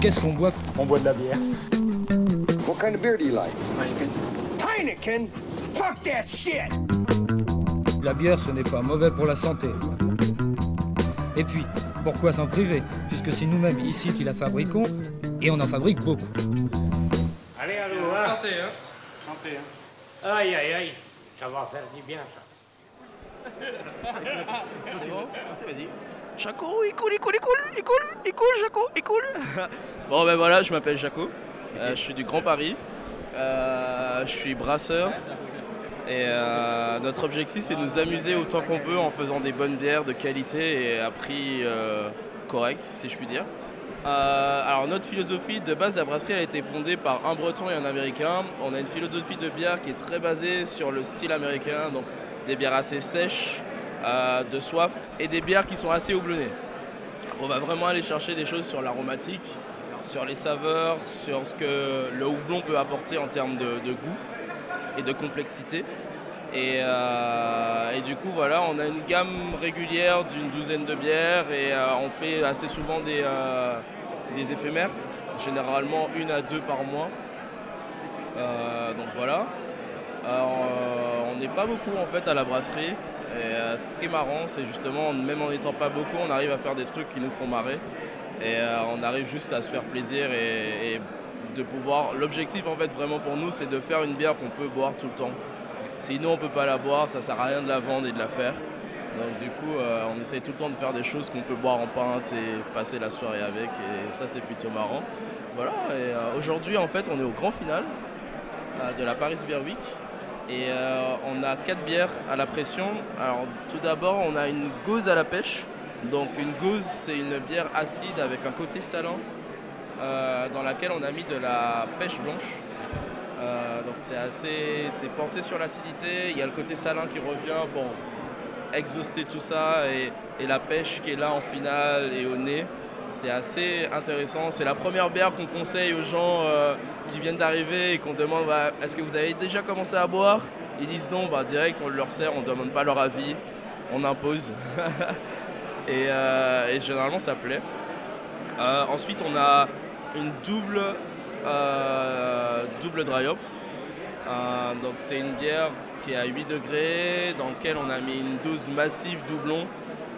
Qu'est-ce qu'on boit? On boit de la bière. What kind of beer do you like? Heineken? Fuck that shit! La bière, ce n'est pas mauvais pour la santé. Et puis, pourquoi s'en priver? Puisque c'est nous-mêmes ici qui la fabriquons, et on en fabrique beaucoup. Allez, allô, hein. Santé, hein Santé, hein. Aïe, aïe, aïe. Ça va faire du bien, ça. Jaco, il coule, il coule, il coule, il coule, il coule, Jaco, il coule. bon ben voilà, je m'appelle Jaco, Euh, je suis du Grand Paris, Euh, je suis brasseur et euh, notre objectif c'est de nous amuser autant qu'on peut en faisant des bonnes bières de qualité et à prix correct si je puis dire. Alors notre philosophie de base, la brasserie a été fondée par un breton et un américain. On a une philosophie de bière qui est très basée sur le style américain, donc des bières assez sèches, euh, de soif et des bières qui sont assez houblonnées. On va vraiment aller chercher des choses sur l'aromatique, sur les saveurs, sur ce que le houblon peut apporter en termes de, goût et de complexité. Et, euh, et du coup, voilà, on a une gamme régulière d'une douzaine de bières et euh, on fait assez souvent des, éphémères, généralement une à deux par mois. Donc voilà. On n'est pas beaucoup en fait à la brasserie. Et euh, ce qui est marrant, c'est justement, même en n'étant pas beaucoup, on arrive à faire des trucs qui nous font marrer. Et euh, on arrive juste à se faire plaisir et, de pouvoir. L'objectif en fait vraiment pour nous, c'est de faire une bière qu'on peut boire tout le temps. Sinon, on peut pas la boire, ça sert à rien de la vendre et de la faire. Donc du coup, euh, on essaye tout le temps de faire des choses qu'on peut boire en pinte et passer la soirée avec. Et ça, c'est plutôt marrant. Voilà. Et aujourd'hui, en fait, on est au grand final de la Paris Beer Week. Et euh, on a quatre bières à la pression. Alors tout d'abord, on a une gauze à la pêche. Donc une gauze, c'est une bière acide avec un côté salin euh, dans laquelle on a mis de la pêche blanche. Euh, donc c'est assez, c'est porté sur l'acidité. Il y a le côté salin qui revient pour exhauster tout ça et la pêche qui est là en finale et au nez. C'est assez intéressant. C'est la première bière qu'on conseille aux gens euh, qui viennent d'arriver et qu'on demande bah, est-ce que vous avez déjà commencé à boire? Ils disent non, bah, direct on leur sert, on ne demande pas leur avis, on impose. et, euh, et généralement ça plaît. Euh, ensuite on a une double, double dry hop. Donc c'est une bière qui est à 8 degrés, dans laquelle on a mis une dose massive doublon,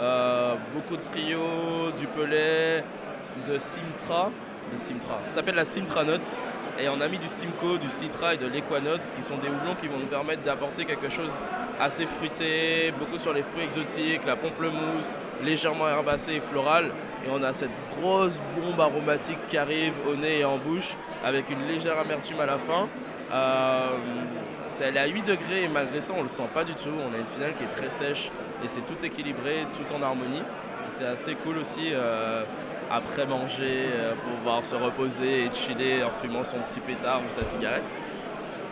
euh, beaucoup de trio, du pellet, de Simtra, de Simtra. Ça s'appelle la Simtra Nuts. Et on a mis du Simcoe, du Citra et de l'Equanox, qui sont des houblons qui vont nous permettre d'apporter quelque chose assez fruité, beaucoup sur les fruits exotiques, la pamplemousse, légèrement herbacée et florale. Et on a cette grosse bombe aromatique qui arrive au nez et en bouche, avec une légère amertume à la fin. Euh, elle est à 8 degrés et malgré ça on le sent pas du tout. On a une finale qui est très sèche et c'est tout équilibré, tout en harmonie. C'est assez cool aussi euh, après manger, euh, pouvoir se reposer et chiller en fumant son petit pétard ou sa cigarette.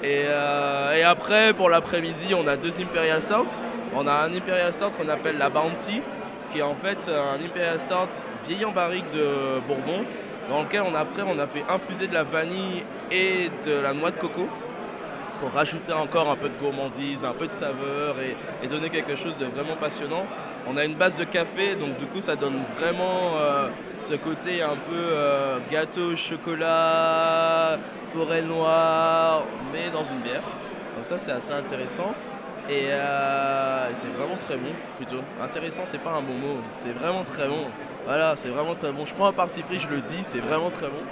Et, euh, et après pour l'après-midi on a deux Imperial Stouts. On a un Imperial Stout qu'on appelle la Bounty qui est en fait un Imperial Stout vieilli en barrique de Bourbon dans lequel on, après on a fait infuser de la vanille et de la noix de coco pour rajouter encore un peu de gourmandise, un peu de saveur et, et donner quelque chose de vraiment passionnant. On a une base de café, donc du coup ça donne vraiment euh, ce côté un peu euh, gâteau au chocolat, forêt noire, mais dans une bière. Donc ça c'est assez intéressant. Et euh, c'est vraiment très bon plutôt. Intéressant c'est pas un bon mot, c'est vraiment très bon. Voilà, c'est vraiment très bon. Je prends un parti pris, je le dis, c'est vraiment très bon.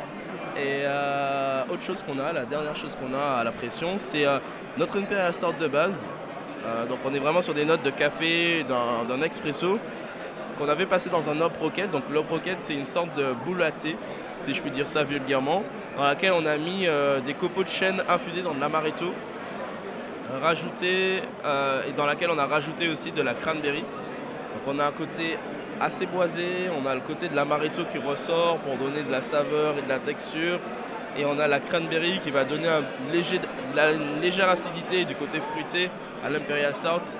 Et euh, autre chose qu'on a, la dernière chose qu'on a à la pression, c'est euh, notre Imperial Stout de base. Euh, donc on est vraiment sur des notes de café, d'un expresso, qu'on avait passé dans un hop rocket. Donc l'hop rocket, c'est une sorte de boule à thé, si je puis dire ça vulgairement, dans laquelle on a mis euh, des copeaux de chêne infusés dans de l'amaretto, rajouté, et dans laquelle on a rajouté aussi de la cranberry. Donc on a un côté assez boisé, on a le côté de l'amaretto qui ressort pour donner de la saveur et de la texture. Et on a la cranberry qui va donner un léger, la- une légère acidité du côté fruité à l'Imperial Stout.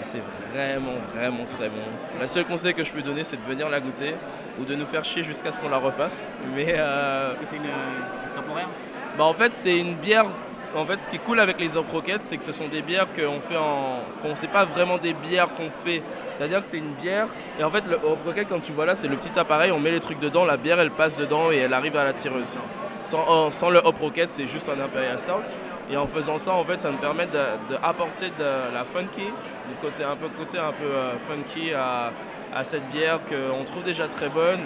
Et c'est vraiment, vraiment très bon. Le seul conseil que je peux donner, c'est de venir la goûter ou de nous faire chier jusqu'à ce qu'on la refasse. Mais euh, C'est une euh, temporaire? bah en fait c'est une bière. En fait ce qui est cool avec les Hop Rockets c'est que ce sont des bières qu'on fait en. qu'on sait pas vraiment des bières qu'on fait. C'est-à-dire que c'est une bière et en fait le Hop Rocket quand tu vois là c'est le petit appareil, on met les trucs dedans, la bière elle passe dedans et elle arrive à la tireuse. Sans, sans le Hop Rocket c'est juste un Imperial Stout. Et en faisant ça en fait ça nous permet de, de la funky, du côté un peu côté un peu euh, funky à, à cette bière qu'on trouve déjà très bonne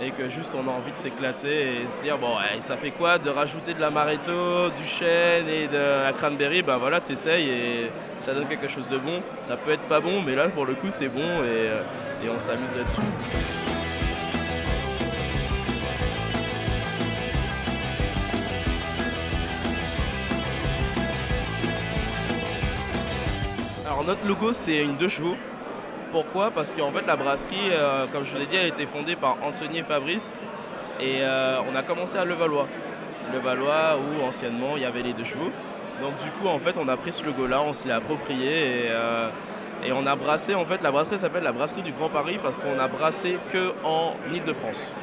et que juste on a envie de s'éclater et se dire bon ça fait quoi de rajouter de l'amaretto, du chêne et de la cranberry, ben voilà t'essayes et ça donne quelque chose de bon. Ça peut être pas bon mais là pour le coup c'est bon et, euh, et on s'amuse là-dessus. Alors notre logo c'est une deux chevaux. Pourquoi Parce qu'en fait la brasserie, euh, comme je vous ai dit, a été fondée par Anthony et Fabrice et euh, on a commencé à Levallois. Levallois où anciennement il y avait les deux chevaux. Donc du coup en fait on a pris ce logo là, on se l'est approprié et, euh, on a brassé en fait la brasserie s'appelle la brasserie du Grand Paris parce qu'on a brassé que en Ile-de-France.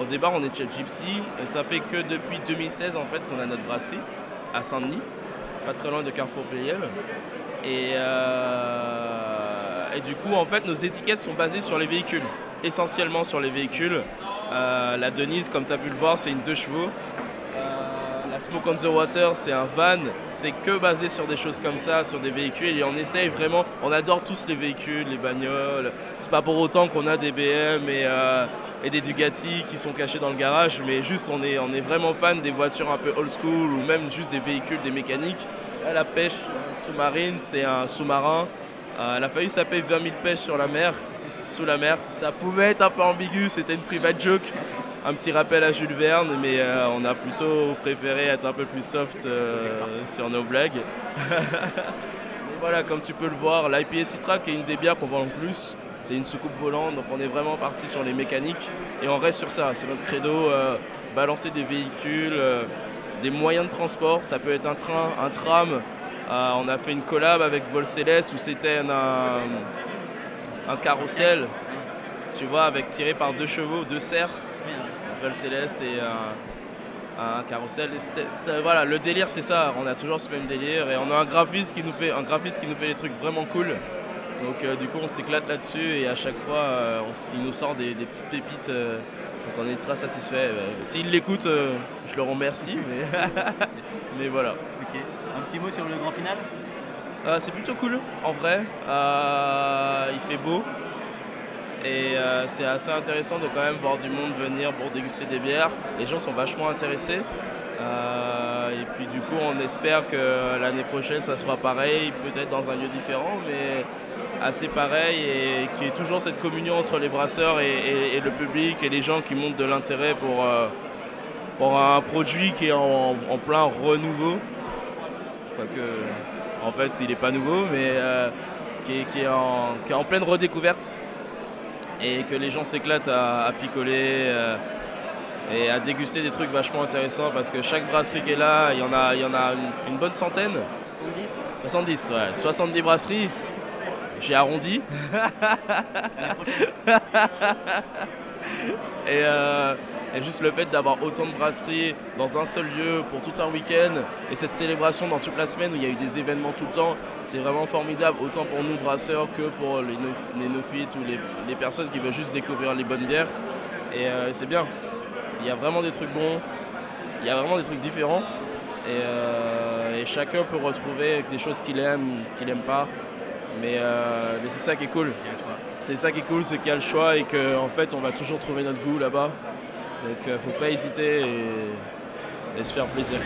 Au départ on est chez Gypsy et ça fait que depuis 2016 en fait qu'on a notre brasserie à Saint-Denis, pas très loin de Carrefour Pleyel. Et, et du coup, en fait, nos étiquettes sont basées sur les véhicules, essentiellement sur les véhicules. Euh, la Denise, comme tu as pu le voir, c'est une deux chevaux. Euh, la Smoke on the Water, c'est un van. C'est que basé sur des choses comme ça, sur des véhicules. Et on essaye vraiment, on adore tous les véhicules, les bagnoles. C'est pas pour autant qu'on a des BM et, euh, et des Dugatti qui sont cachés dans le garage, mais juste on est, vraiment fan des voitures un peu old school ou même juste des véhicules, des mécaniques. La pêche sous-marine, c'est un sous-marin. Euh, elle a failli s'appeler 20 000 pêches sur la mer, sous la mer. Ça pouvait être un peu ambigu, c'était une private joke. Un petit rappel à Jules Verne, mais euh, on a plutôt préféré être un peu plus soft euh, sur nos blagues. Voilà, comme tu peux le voir, l'IPA Citra, qui est une des bières qu'on vend le plus, c'est une soucoupe volante, donc on est vraiment parti sur les mécaniques et on reste sur ça. C'est notre credo, balancer des véhicules, des moyens de transport. Ça peut être un train, un tram. Euh, on a fait une collab avec Vol Céleste où c'était un, un, carrousel, tu vois, avec tiré par deux chevaux, deux cerfs, Vol Céleste et un, carrousel. Voilà, le délire c'est ça. On a toujours ce même délire et on a un graphiste qui nous fait, un graphiste qui nous fait des trucs vraiment cool. Donc euh, du coup on s'éclate là-dessus et à chaque fois euh, on il nous sort des, des petites pépites. euh, donc on est très satisfait. S'il l'écoute, je le remercie. Mais, mais voilà. Un petit mot sur le grand final? C'est plutôt cool en vrai. Il fait beau. Et c'est assez intéressant de quand même voir du monde venir pour déguster des bières. Les gens sont vachement intéressés. Euh, et puis du coup on espère que l'année prochaine ça sera pareil, peut-être dans un lieu différent, mais assez pareil et qu'il y ait toujours cette communion entre les brasseurs et, et- et le public et les gens qui montrent de l'intérêt pour, euh, pour un produit qui est en, en plein renouveau. Quoique, en fait, il n'est pas nouveau, mais euh, qui, est, qui est en, qui est en pleine redécouverte. Et que les gens s'éclatent à, à picoler euh, et à déguster des trucs vachement intéressants parce que chaque brasserie qui est là, il y en a, il y en a une, une bonne centaine. 70 ouais. 70 brasseries. J'ai arrondi. Et, euh, et juste le fait d'avoir autant de brasseries dans un seul lieu pour tout un week-end et cette célébration dans toute la semaine où il y a eu des événements tout le temps, c'est vraiment formidable, autant pour nous brasseurs que pour les, néophytes ou les, les personnes qui veulent juste découvrir les bonnes bières. Et euh, c'est bien. Il y a vraiment des trucs bons, il y a vraiment des trucs différents. Et, euh, et chacun peut retrouver des choses qu'il aime, qu'il aime pas. Mais, euh, mais c'est ça qui est cool. C'est ça qui est cool, c'est qu'il y a le choix et qu'en en fait on va toujours trouver notre goût là-bas. Donc euh, faut pas hésiter et, et se faire plaisir.